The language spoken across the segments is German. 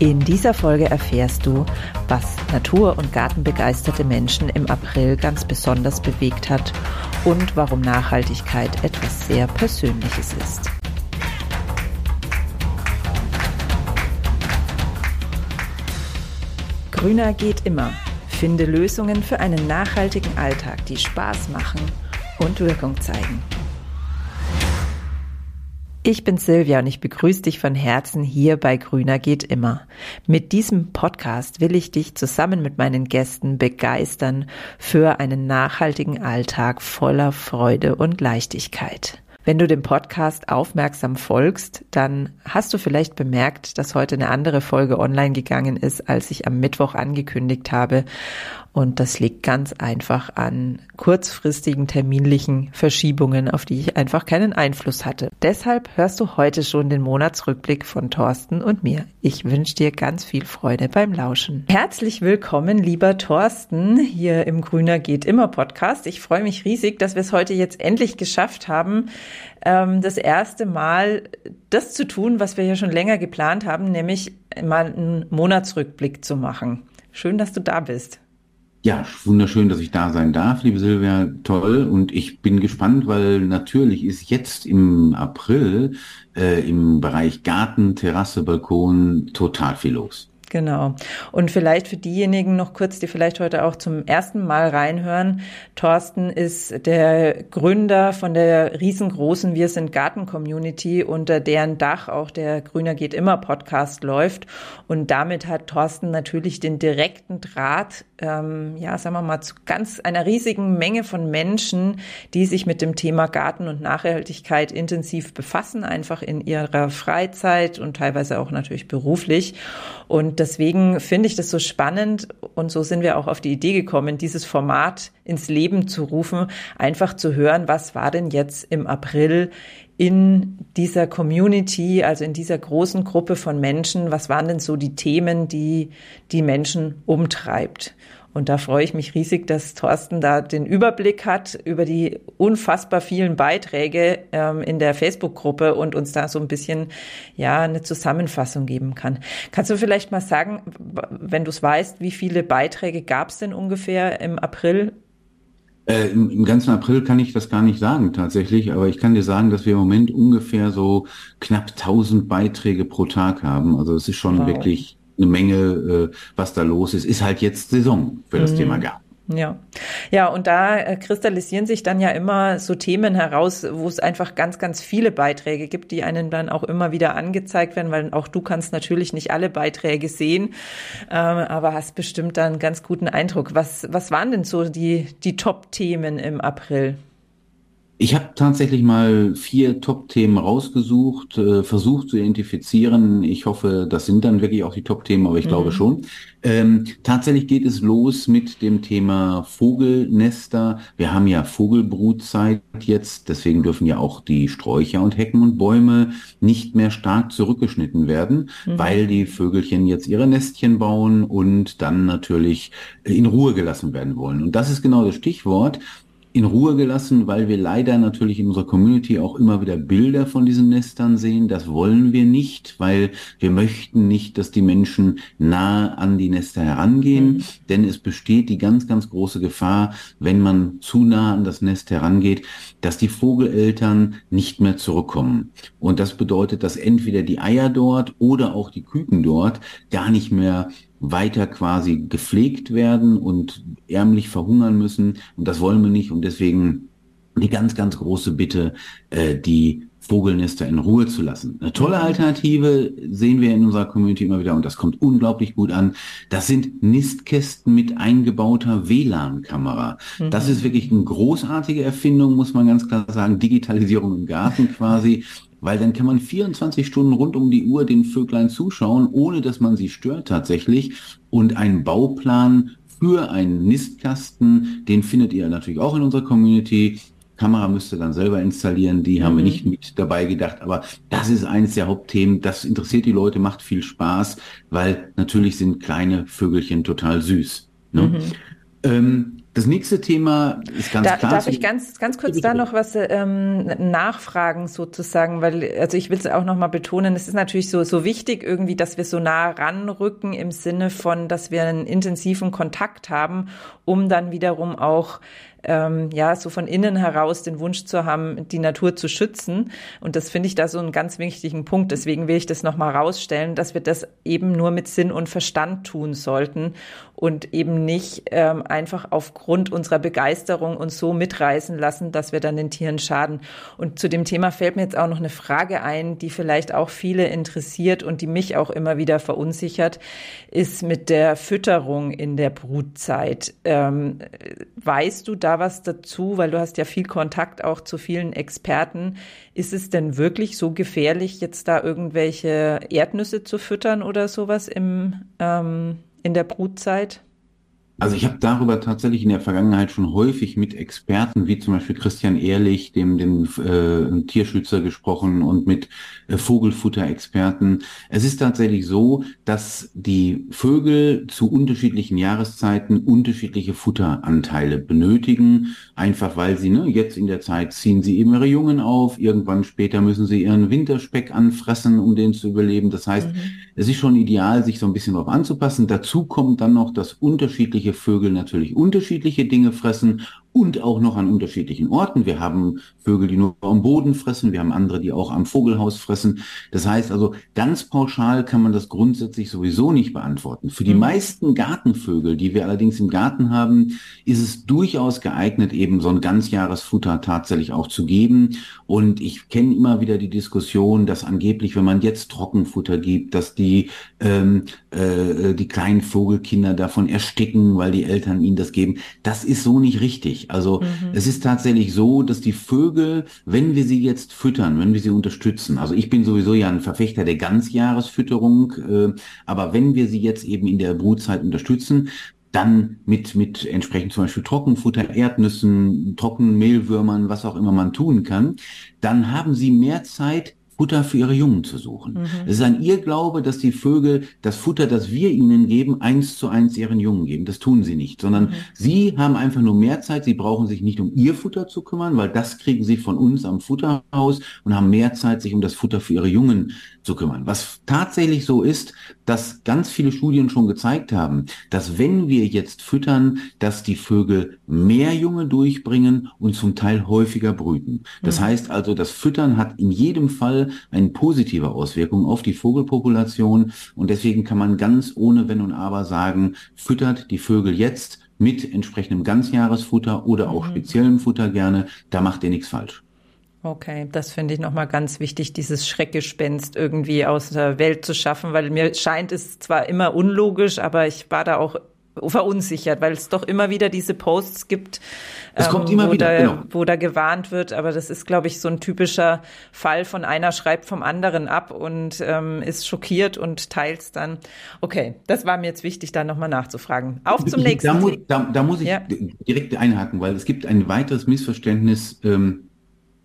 In dieser Folge erfährst du, was Natur- und Gartenbegeisterte Menschen im April ganz besonders bewegt hat und warum Nachhaltigkeit etwas sehr Persönliches ist. Grüner geht immer. Finde Lösungen für einen nachhaltigen Alltag, die Spaß machen und Wirkung zeigen. Ich bin Silvia und ich begrüße dich von Herzen hier bei Grüner geht immer. Mit diesem Podcast will ich dich zusammen mit meinen Gästen begeistern für einen nachhaltigen Alltag voller Freude und Leichtigkeit. Wenn du dem Podcast aufmerksam folgst, dann hast du vielleicht bemerkt, dass heute eine andere Folge online gegangen ist, als ich am Mittwoch angekündigt habe. Und das liegt ganz einfach an kurzfristigen terminlichen Verschiebungen, auf die ich einfach keinen Einfluss hatte. Deshalb hörst du heute schon den Monatsrückblick von Thorsten und mir. Ich wünsche dir ganz viel Freude beim Lauschen. Herzlich willkommen, lieber Thorsten, hier im Grüner geht immer Podcast. Ich freue mich riesig, dass wir es heute jetzt endlich geschafft haben, ähm, das erste Mal das zu tun, was wir ja schon länger geplant haben, nämlich mal einen Monatsrückblick zu machen. Schön, dass du da bist. Ja, wunderschön, dass ich da sein darf, liebe Silvia. Toll. Und ich bin gespannt, weil natürlich ist jetzt im April äh, im Bereich Garten, Terrasse, Balkon total viel los. Genau. Und vielleicht für diejenigen noch kurz, die vielleicht heute auch zum ersten Mal reinhören. Thorsten ist der Gründer von der riesengroßen Wir sind Garten Community, unter deren Dach auch der Grüner geht immer Podcast läuft. Und damit hat Thorsten natürlich den direkten Draht, ähm, ja, sagen wir mal, zu ganz einer riesigen Menge von Menschen, die sich mit dem Thema Garten und Nachhaltigkeit intensiv befassen, einfach in ihrer Freizeit und teilweise auch natürlich beruflich. Und deswegen finde ich das so spannend und so sind wir auch auf die Idee gekommen, dieses Format ins Leben zu rufen, einfach zu hören, was war denn jetzt im April in dieser Community, also in dieser großen Gruppe von Menschen, was waren denn so die Themen, die die Menschen umtreibt? Und da freue ich mich riesig, dass Thorsten da den Überblick hat über die unfassbar vielen Beiträge ähm, in der Facebook-Gruppe und uns da so ein bisschen ja eine Zusammenfassung geben kann. Kannst du vielleicht mal sagen, wenn du es weißt, wie viele Beiträge gab es denn ungefähr im April? Äh, im, ganzen April kann ich das gar nicht sagen tatsächlich, aber ich kann dir sagen, dass wir im Moment ungefähr so knapp 1000 Beiträge pro Tag haben. Also es ist schon wow. wirklich eine Menge, äh, was da los ist. Ist halt jetzt Saison für das mhm. Thema Garten. Ja, ja, und da äh, kristallisieren sich dann ja immer so Themen heraus, wo es einfach ganz, ganz viele Beiträge gibt, die einen dann auch immer wieder angezeigt werden, weil auch du kannst natürlich nicht alle Beiträge sehen, äh, aber hast bestimmt dann einen ganz guten Eindruck. Was, was waren denn so die, die Top-Themen im April? Ich habe tatsächlich mal vier Top-Themen rausgesucht, äh, versucht zu identifizieren. Ich hoffe, das sind dann wirklich auch die Top-Themen, aber ich mhm. glaube schon. Ähm, tatsächlich geht es los mit dem Thema Vogelnester. Wir haben ja Vogelbrutzeit jetzt, deswegen dürfen ja auch die Sträucher und Hecken und Bäume nicht mehr stark zurückgeschnitten werden, mhm. weil die Vögelchen jetzt ihre Nestchen bauen und dann natürlich in Ruhe gelassen werden wollen. Und das ist genau das Stichwort in Ruhe gelassen, weil wir leider natürlich in unserer Community auch immer wieder Bilder von diesen Nestern sehen. Das wollen wir nicht, weil wir möchten nicht, dass die Menschen nah an die Nester herangehen, mhm. denn es besteht die ganz, ganz große Gefahr, wenn man zu nah an das Nest herangeht, dass die Vogeleltern nicht mehr zurückkommen. Und das bedeutet, dass entweder die Eier dort oder auch die Küken dort gar nicht mehr weiter quasi gepflegt werden und ärmlich verhungern müssen. Und das wollen wir nicht. Und deswegen die ganz, ganz große Bitte, äh, die Vogelnester in Ruhe zu lassen. Eine tolle Alternative sehen wir in unserer Community immer wieder und das kommt unglaublich gut an. Das sind Nistkästen mit eingebauter WLAN-Kamera. Mhm. Das ist wirklich eine großartige Erfindung, muss man ganz klar sagen. Digitalisierung im Garten quasi weil dann kann man 24 Stunden rund um die Uhr den Vöglein zuschauen, ohne dass man sie stört tatsächlich. Und ein Bauplan für einen Nistkasten, den findet ihr natürlich auch in unserer Community. Kamera müsst ihr dann selber installieren, die mhm. haben wir mhm. nicht mit dabei gedacht, aber das ist eines der Hauptthemen, das interessiert die Leute, macht viel Spaß, weil natürlich sind kleine Vögelchen total süß. Ne? Mhm. Ähm, Das nächste Thema ist ganz da, klar. Darf ich ganz, ganz kurz da noch was ähm, nachfragen sozusagen, weil also ich will es auch noch mal betonen. Es ist natürlich so so wichtig irgendwie, dass wir so nah ranrücken im Sinne von, dass wir einen intensiven Kontakt haben, um dann wiederum auch ähm, ja, so von innen heraus den Wunsch zu haben, die Natur zu schützen. Und das finde ich da so einen ganz wichtigen Punkt. Deswegen will ich das nochmal rausstellen, dass wir das eben nur mit Sinn und Verstand tun sollten und eben nicht ähm, einfach aufgrund unserer Begeisterung uns so mitreißen lassen, dass wir dann den Tieren schaden. Und zu dem Thema fällt mir jetzt auch noch eine Frage ein, die vielleicht auch viele interessiert und die mich auch immer wieder verunsichert, ist mit der Fütterung in der Brutzeit. Ähm, weißt du da was dazu, weil du hast ja viel Kontakt auch zu vielen Experten. Ist es denn wirklich so gefährlich, jetzt da irgendwelche Erdnüsse zu füttern oder sowas im ähm, in der Brutzeit? Also ich habe darüber tatsächlich in der Vergangenheit schon häufig mit Experten wie zum Beispiel Christian Ehrlich, dem, dem äh, Tierschützer gesprochen und mit äh, Vogelfutterexperten. Es ist tatsächlich so, dass die Vögel zu unterschiedlichen Jahreszeiten unterschiedliche Futteranteile benötigen, einfach weil sie ne, jetzt in der Zeit ziehen sie eben ihre Jungen auf, irgendwann später müssen sie ihren Winterspeck anfressen, um den zu überleben. Das heißt, mhm. es ist schon ideal, sich so ein bisschen darauf anzupassen. Dazu kommt dann noch das unterschiedliche unterschiedliche Vögel natürlich unterschiedliche Dinge fressen und auch noch an unterschiedlichen Orten. Wir haben Vögel, die nur am Boden fressen, wir haben andere, die auch am Vogelhaus fressen. Das heißt also, ganz pauschal kann man das grundsätzlich sowieso nicht beantworten. Für die mhm. meisten Gartenvögel, die wir allerdings im Garten haben, ist es durchaus geeignet, eben so ein Ganzjahresfutter tatsächlich auch zu geben. Und ich kenne immer wieder die Diskussion, dass angeblich, wenn man jetzt Trockenfutter gibt, dass die, ähm, äh, die kleinen Vogelkinder davon ersticken, weil die Eltern ihnen das geben. Das ist so nicht richtig. Also mhm. es ist tatsächlich so, dass die Vögel, wenn wir sie jetzt füttern, wenn wir sie unterstützen, also ich bin sowieso ja ein Verfechter der Ganzjahresfütterung, äh, aber wenn wir sie jetzt eben in der Brutzeit unterstützen, dann mit, mit entsprechend zum Beispiel Trockenfutter, Erdnüssen, Trockenmehlwürmern, was auch immer man tun kann, dann haben sie mehr Zeit, Futter für ihre Jungen zu suchen. Mhm. Es ist ein Irrglaube, dass die Vögel das Futter, das wir ihnen geben, eins zu eins ihren Jungen geben. Das tun sie nicht, sondern mhm. sie haben einfach nur mehr Zeit. Sie brauchen sich nicht um ihr Futter zu kümmern, weil das kriegen sie von uns am Futterhaus und haben mehr Zeit, sich um das Futter für ihre Jungen zu kümmern. Was tatsächlich so ist, dass ganz viele Studien schon gezeigt haben, dass wenn wir jetzt füttern, dass die Vögel mehr Junge durchbringen und zum Teil häufiger brüten. Das mhm. heißt also, das Füttern hat in jedem Fall eine positive Auswirkung auf die Vogelpopulation und deswegen kann man ganz ohne Wenn und Aber sagen, füttert die Vögel jetzt mit entsprechendem Ganzjahresfutter oder auch mhm. speziellem Futter gerne, da macht ihr nichts falsch. Okay, das finde ich nochmal ganz wichtig, dieses Schreckgespenst irgendwie aus der Welt zu schaffen, weil mir scheint es zwar immer unlogisch, aber ich war da auch verunsichert, weil es doch immer wieder diese Posts gibt, es kommt ähm, immer wo, wieder, da, genau. wo da gewarnt wird. Aber das ist, glaube ich, so ein typischer Fall von einer schreibt vom anderen ab und ähm, ist schockiert und teilt dann. Okay, das war mir jetzt wichtig, da nochmal nachzufragen. Auf zum nächsten. Da, mu da, da muss ich ja. direkt einhaken, weil es gibt ein weiteres Missverständnis. Ähm,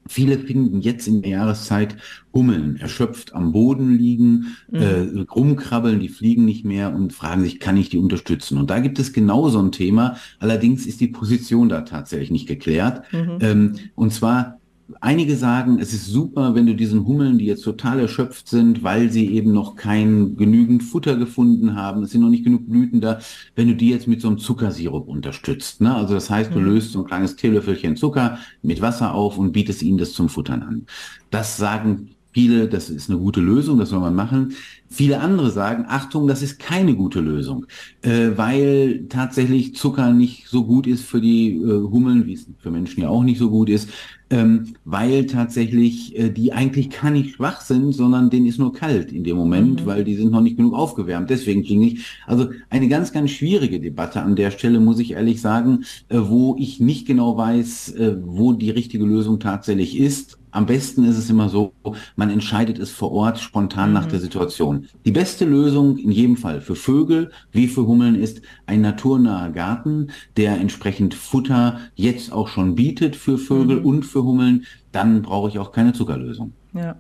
Viele finden jetzt in der Jahreszeit Hummeln erschöpft am Boden liegen, mhm. äh, rumkrabbeln, die fliegen nicht mehr und fragen sich, kann ich die unterstützen? Und da gibt es genau so ein Thema. Allerdings ist die Position da tatsächlich nicht geklärt. Mhm. Ähm, und zwar Einige sagen, es ist super, wenn du diesen Hummeln, die jetzt total erschöpft sind, weil sie eben noch kein genügend Futter gefunden haben, es sind noch nicht genug Blüten da, wenn du die jetzt mit so einem Zuckersirup unterstützt. Ne? Also das heißt, du mhm. löst so ein kleines Teelöffelchen Zucker mit Wasser auf und bietest ihnen das zum Futtern an. Das sagen viele, das ist eine gute Lösung, das soll man machen. Viele andere sagen, Achtung, das ist keine gute Lösung, äh, weil tatsächlich Zucker nicht so gut ist für die äh, Hummeln, wie es für Menschen ja auch nicht so gut ist, ähm, weil tatsächlich äh, die eigentlich gar nicht schwach sind, sondern denen ist nur kalt in dem Moment, mhm. weil die sind noch nicht genug aufgewärmt. Deswegen kriege ich also eine ganz, ganz schwierige Debatte an der Stelle, muss ich ehrlich sagen, äh, wo ich nicht genau weiß, äh, wo die richtige Lösung tatsächlich ist am besten ist es immer so, man entscheidet es vor Ort spontan mhm. nach der Situation. Die beste Lösung in jedem Fall für Vögel wie für Hummeln ist ein naturnaher Garten, der entsprechend Futter jetzt auch schon bietet für Vögel mhm. und für Hummeln. Dann brauche ich auch keine Zuckerlösung. Ja.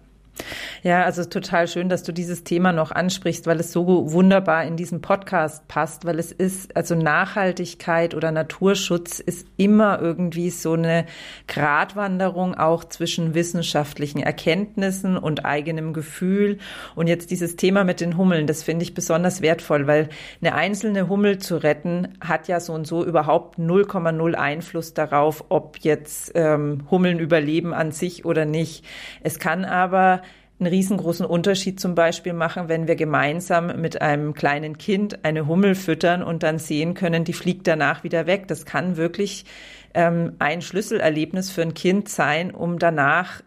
Ja, also total schön, dass du dieses Thema noch ansprichst, weil es so wunderbar in diesen Podcast passt, weil es ist, also Nachhaltigkeit oder Naturschutz ist immer irgendwie so eine Gratwanderung auch zwischen wissenschaftlichen Erkenntnissen und eigenem Gefühl. Und jetzt dieses Thema mit den Hummeln, das finde ich besonders wertvoll, weil eine einzelne Hummel zu retten hat ja so und so überhaupt 0,0 Einfluss darauf, ob jetzt ähm, Hummeln überleben an sich oder nicht. Es kann aber einen riesengroßen Unterschied zum Beispiel machen, wenn wir gemeinsam mit einem kleinen Kind eine Hummel füttern und dann sehen können, die fliegt danach wieder weg. Das kann wirklich ähm, ein Schlüsselerlebnis für ein Kind sein, um danach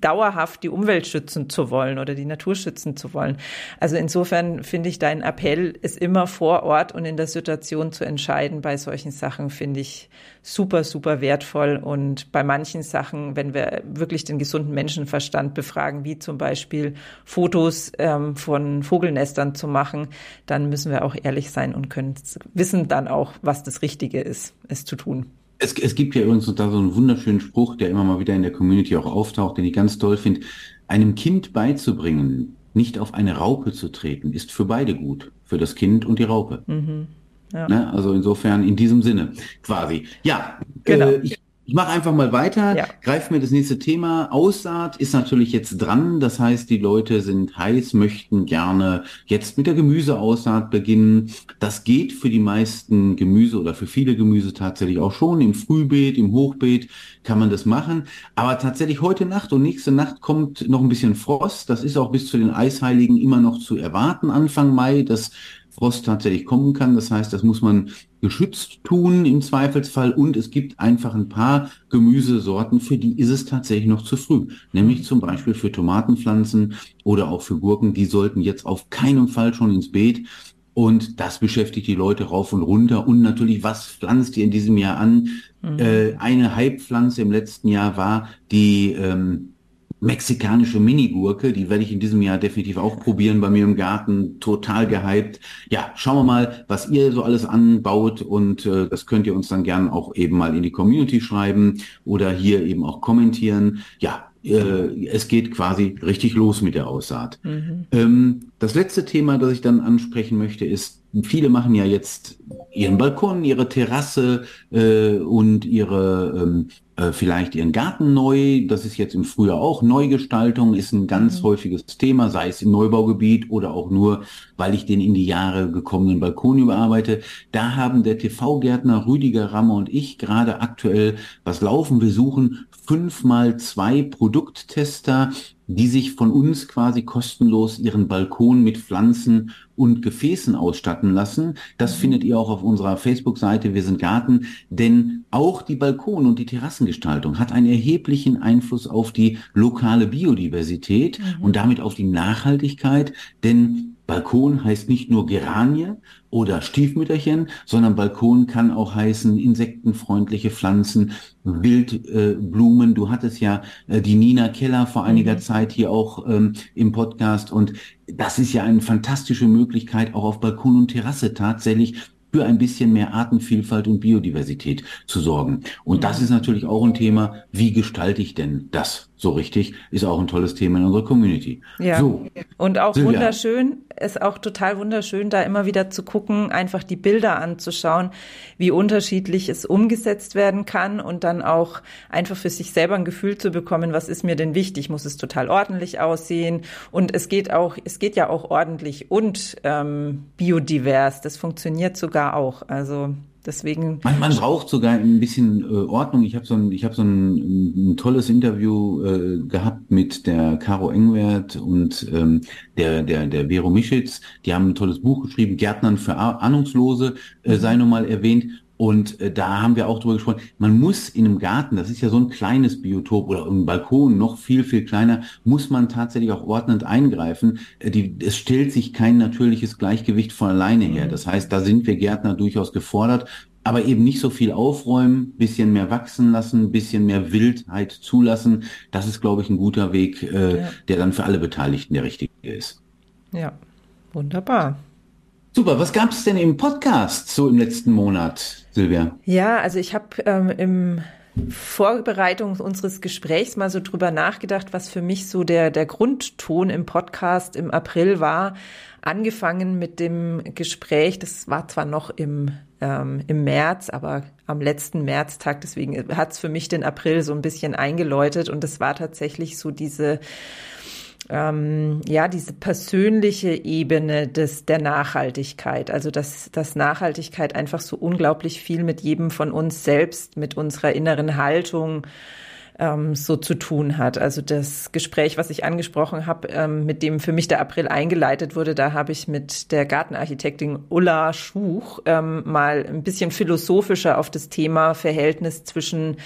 dauerhaft die Umwelt schützen zu wollen oder die Natur schützen zu wollen. Also insofern finde ich dein Appell, es immer vor Ort und in der Situation zu entscheiden bei solchen Sachen, finde ich super, super wertvoll. Und bei manchen Sachen, wenn wir wirklich den gesunden Menschenverstand befragen, wie zum Beispiel Fotos ähm, von Vogelnestern zu machen, dann müssen wir auch ehrlich sein und können wissen dann auch, was das Richtige ist, es zu tun. Es, es gibt ja übrigens da so einen wunderschönen Spruch, der immer mal wieder in der Community auch auftaucht, den ich ganz toll finde. Einem Kind beizubringen, nicht auf eine Raupe zu treten, ist für beide gut. Für das Kind und die Raupe. Mhm. Ja. Ne? Also insofern in diesem Sinne quasi. Ja, genau. Äh, ich ich mache einfach mal weiter, ja. greife mir das nächste Thema. Aussaat ist natürlich jetzt dran. Das heißt, die Leute sind heiß, möchten gerne jetzt mit der Gemüseaussaat beginnen. Das geht für die meisten Gemüse oder für viele Gemüse tatsächlich auch schon. Im Frühbeet, im Hochbeet kann man das machen. Aber tatsächlich heute Nacht und nächste Nacht kommt noch ein bisschen Frost. Das ist auch bis zu den Eisheiligen immer noch zu erwarten, Anfang Mai. Das Frost tatsächlich kommen kann. Das heißt, das muss man geschützt tun im Zweifelsfall. Und es gibt einfach ein paar Gemüsesorten, für die ist es tatsächlich noch zu früh. Nämlich zum Beispiel für Tomatenpflanzen oder auch für Gurken. Die sollten jetzt auf keinen Fall schon ins Beet. Und das beschäftigt die Leute rauf und runter. Und natürlich, was pflanzt ihr in diesem Jahr an? Mhm. Äh, eine Hypepflanze im letzten Jahr war die ähm, mexikanische Minigurke, die werde ich in diesem Jahr definitiv auch probieren bei mir im Garten, total gehypt. Ja, schauen wir mal, was ihr so alles anbaut und äh, das könnt ihr uns dann gern auch eben mal in die Community schreiben oder hier eben auch kommentieren. Ja, äh, es geht quasi richtig los mit der Aussaat. Mhm. Ähm, das letzte Thema, das ich dann ansprechen möchte, ist, viele machen ja jetzt ihren Balkon, ihre Terrasse äh, und ihre ähm, äh, vielleicht ihren Garten neu. Das ist jetzt im Frühjahr auch Neugestaltung, ist ein ganz mhm. häufiges Thema, sei es im Neubaugebiet oder auch nur, weil ich den in die Jahre gekommenen Balkon überarbeite. Da haben der TV-Gärtner Rüdiger Rammer und ich gerade aktuell was laufen. Wir suchen fünf mal zwei Produkttester, die sich von uns quasi kostenlos ihren Balkon mit Pflanzen und Gefäßen ausstatten lassen. Das mhm. findet ihr auch auf unserer Facebook-Seite Wir sind Garten, denn auch die Balkon- und die Terrassengestaltung hat einen erheblichen Einfluss auf die lokale Biodiversität mhm. und damit auf die Nachhaltigkeit, denn Balkon heißt nicht nur Geranie oder Stiefmütterchen, sondern Balkon kann auch heißen insektenfreundliche Pflanzen, Wildblumen. Äh, du hattest ja äh, die Nina Keller vor einiger mhm. Zeit hier auch ähm, im Podcast und das ist ja eine fantastische Möglichkeit, auch auf Balkon und Terrasse tatsächlich für ein bisschen mehr Artenvielfalt und Biodiversität zu sorgen. Und das ist natürlich auch ein Thema, wie gestalte ich denn das so richtig? Ist auch ein tolles Thema in unserer Community. Ja. So, und auch Silvia. wunderschön, ist auch total wunderschön, da immer wieder zu gucken, einfach die Bilder anzuschauen, wie unterschiedlich es umgesetzt werden kann und dann auch einfach für sich selber ein Gefühl zu bekommen, was ist mir denn wichtig? Muss es total ordentlich aussehen? Und es geht auch, es geht ja auch ordentlich und ähm, biodivers. Das funktioniert sogar auch. Also Deswegen. Man, man braucht sogar ein bisschen äh, Ordnung. Ich habe so ein, ich habe so ein, ein tolles Interview äh, gehabt mit der Caro Engwert und ähm, der der der Vero Mischitz. Die haben ein tolles Buch geschrieben, Gärtnern für Ahnungslose, äh, mhm. sei nun mal erwähnt. Und äh, da haben wir auch drüber gesprochen, man muss in einem Garten, das ist ja so ein kleines Biotop oder ein Balkon, noch viel, viel kleiner, muss man tatsächlich auch ordnend eingreifen. Äh, die, es stellt sich kein natürliches Gleichgewicht von alleine her. Mhm. Das heißt, da sind wir Gärtner durchaus gefordert, aber eben nicht so viel aufräumen, bisschen mehr wachsen lassen, bisschen mehr Wildheit zulassen. Das ist, glaube ich, ein guter Weg, äh, ja. der dann für alle Beteiligten der richtige ist. Ja, wunderbar. Super, was gab es denn im Podcast so im letzten Monat, Silvia? Ja, also ich habe ähm, im Vorbereitung unseres Gesprächs mal so drüber nachgedacht, was für mich so der, der Grundton im Podcast im April war. Angefangen mit dem Gespräch, das war zwar noch im, ähm, im März, aber am letzten Märztag, deswegen hat es für mich den April so ein bisschen eingeläutet und es war tatsächlich so diese ähm, ja diese persönliche Ebene des der Nachhaltigkeit, also dass dass Nachhaltigkeit einfach so unglaublich viel mit jedem von uns selbst, mit unserer inneren Haltung ähm, so zu tun hat. Also das Gespräch, was ich angesprochen habe, ähm, mit dem für mich der April eingeleitet wurde, da habe ich mit der Gartenarchitektin Ulla Schuch ähm, mal ein bisschen philosophischer auf das Thema Verhältnis zwischen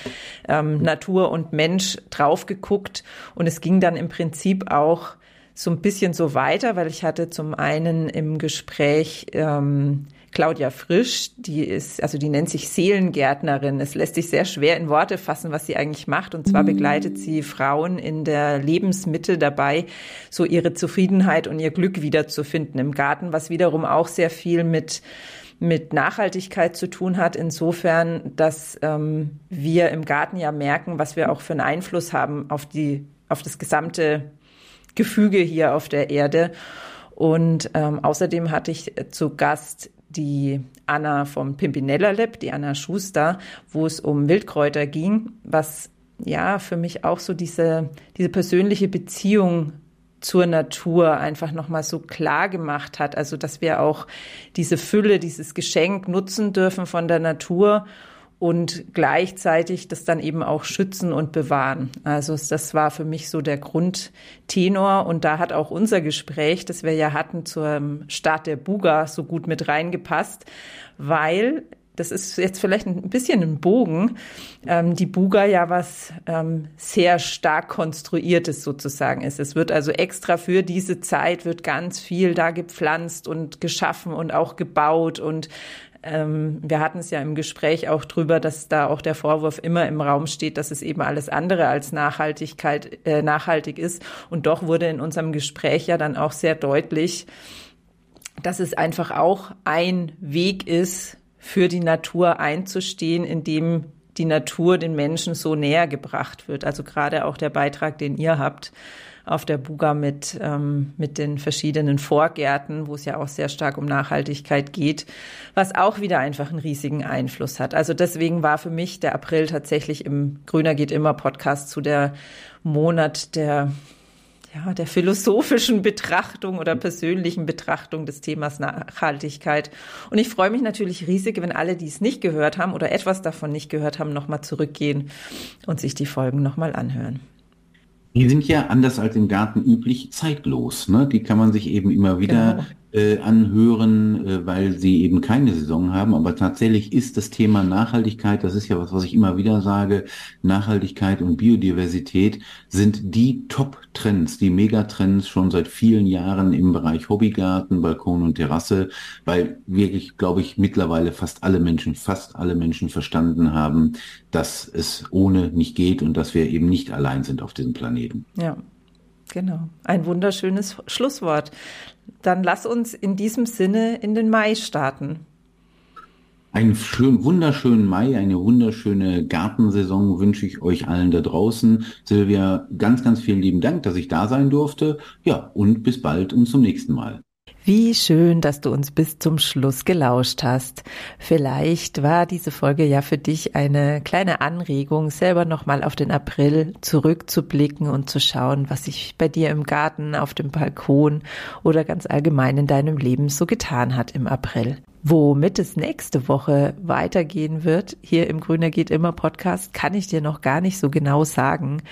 ähm, Natur und Mensch drauf geguckt. Und es ging dann im Prinzip auch so ein bisschen so weiter, weil ich hatte zum einen im Gespräch ähm, Claudia Frisch, die ist, also die nennt sich Seelengärtnerin. Es lässt sich sehr schwer in Worte fassen, was sie eigentlich macht. Und zwar begleitet sie Frauen in der Lebensmitte dabei, so ihre Zufriedenheit und ihr Glück wiederzufinden im Garten, was wiederum auch sehr viel mit mit Nachhaltigkeit zu tun hat, insofern, dass ähm, wir im Garten ja merken, was wir auch für einen Einfluss haben auf die, auf das gesamte Gefüge hier auf der Erde. Und ähm, außerdem hatte ich zu Gast die Anna vom Pimpinella Lab, die Anna Schuster, wo es um Wildkräuter ging, was ja für mich auch so diese, diese persönliche Beziehung zur Natur einfach nochmal so klar gemacht hat. Also, dass wir auch diese Fülle, dieses Geschenk nutzen dürfen von der Natur und gleichzeitig das dann eben auch schützen und bewahren. Also das war für mich so der Grundtenor und da hat auch unser Gespräch, das wir ja hatten zum Start der Buga so gut mit reingepasst, weil das ist jetzt vielleicht ein bisschen ein Bogen, ähm, die Buga ja was ähm, sehr stark konstruiertes sozusagen ist. Es wird also extra für diese Zeit wird ganz viel da gepflanzt und geschaffen und auch gebaut und ähm, wir hatten es ja im Gespräch auch drüber, dass da auch der Vorwurf immer im Raum steht, dass es eben alles andere als Nachhaltigkeit äh, nachhaltig ist. Und doch wurde in unserem Gespräch ja dann auch sehr deutlich, dass es einfach auch ein Weg ist, für die Natur einzustehen, indem die Natur den Menschen so näher gebracht wird. Also gerade auch der Beitrag, den ihr habt, auf der Buga mit, ähm, mit den verschiedenen Vorgärten, wo es ja auch sehr stark um Nachhaltigkeit geht, was auch wieder einfach einen riesigen Einfluss hat. Also deswegen war für mich der April tatsächlich im Grüner geht immer Podcast zu der Monat der ja, der philosophischen Betrachtung oder persönlichen Betrachtung des Themas Nachhaltigkeit. Und ich freue mich natürlich riesig, wenn alle, die es nicht gehört haben oder etwas davon nicht gehört haben, nochmal zurückgehen und sich die Folgen nochmal anhören. Die sind ja anders als im Garten üblich zeitlos. Ne? Die kann man sich eben immer wieder genau äh, anhören, äh, weil sie eben keine Saison haben. Aber tatsächlich ist das Thema Nachhaltigkeit, das ist ja was, was ich immer wieder sage, Nachhaltigkeit und Biodiversität sind die Top-Trends, die Megatrends schon seit vielen Jahren im Bereich Hobbygarten, Balkon und Terrasse, weil wirklich, glaube ich, mittlerweile fast alle Menschen, fast alle Menschen verstanden haben, dass es ohne nicht geht und dass wir eben nicht allein sind auf diesem Planeten. Ja. Genau, ein wunderschönes Schlusswort. Dann lass uns in diesem Sinne in den Mai starten. Einen schönen, wunderschönen Mai, eine wunderschöne Gartensaison wünsche ich euch allen da draußen. Silvia, ganz, ganz vielen lieben Dank, dass ich da sein durfte. Ja, und bis bald und zum nächsten Mal. Wie schön, dass du uns bis zum Schluss gelauscht hast. Vielleicht war diese Folge ja für dich eine kleine Anregung, selber nochmal auf den April zurückzublicken und zu schauen, was sich bei dir im Garten, auf dem Balkon oder ganz allgemein in deinem Leben so getan hat im April. Womit es nächste Woche weitergehen wird, hier im Grüner geht immer Podcast, kann ich dir noch gar nicht so genau sagen,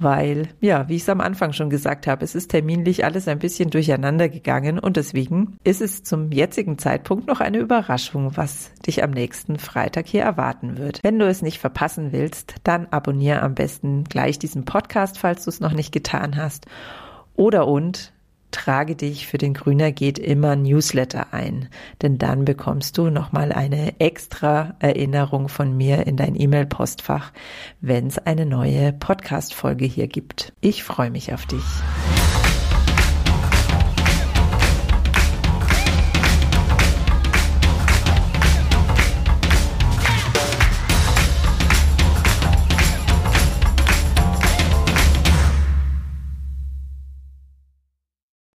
weil, ja, wie ich es am Anfang schon gesagt habe, es ist terminlich alles ein bisschen durcheinander gegangen und deswegen ist es zum jetzigen Zeitpunkt noch eine Überraschung, was dich am nächsten Freitag hier erwarten wird. Wenn du es nicht verpassen willst, dann abonniere am besten gleich diesen Podcast, falls du es noch nicht getan hast. Oder und trage dich für den Grüner geht immer Newsletter ein, denn dann bekommst du nochmal eine extra Erinnerung von mir in dein E-Mail-Postfach, wenn es eine neue Podcast-Folge hier gibt. Ich freue mich auf dich.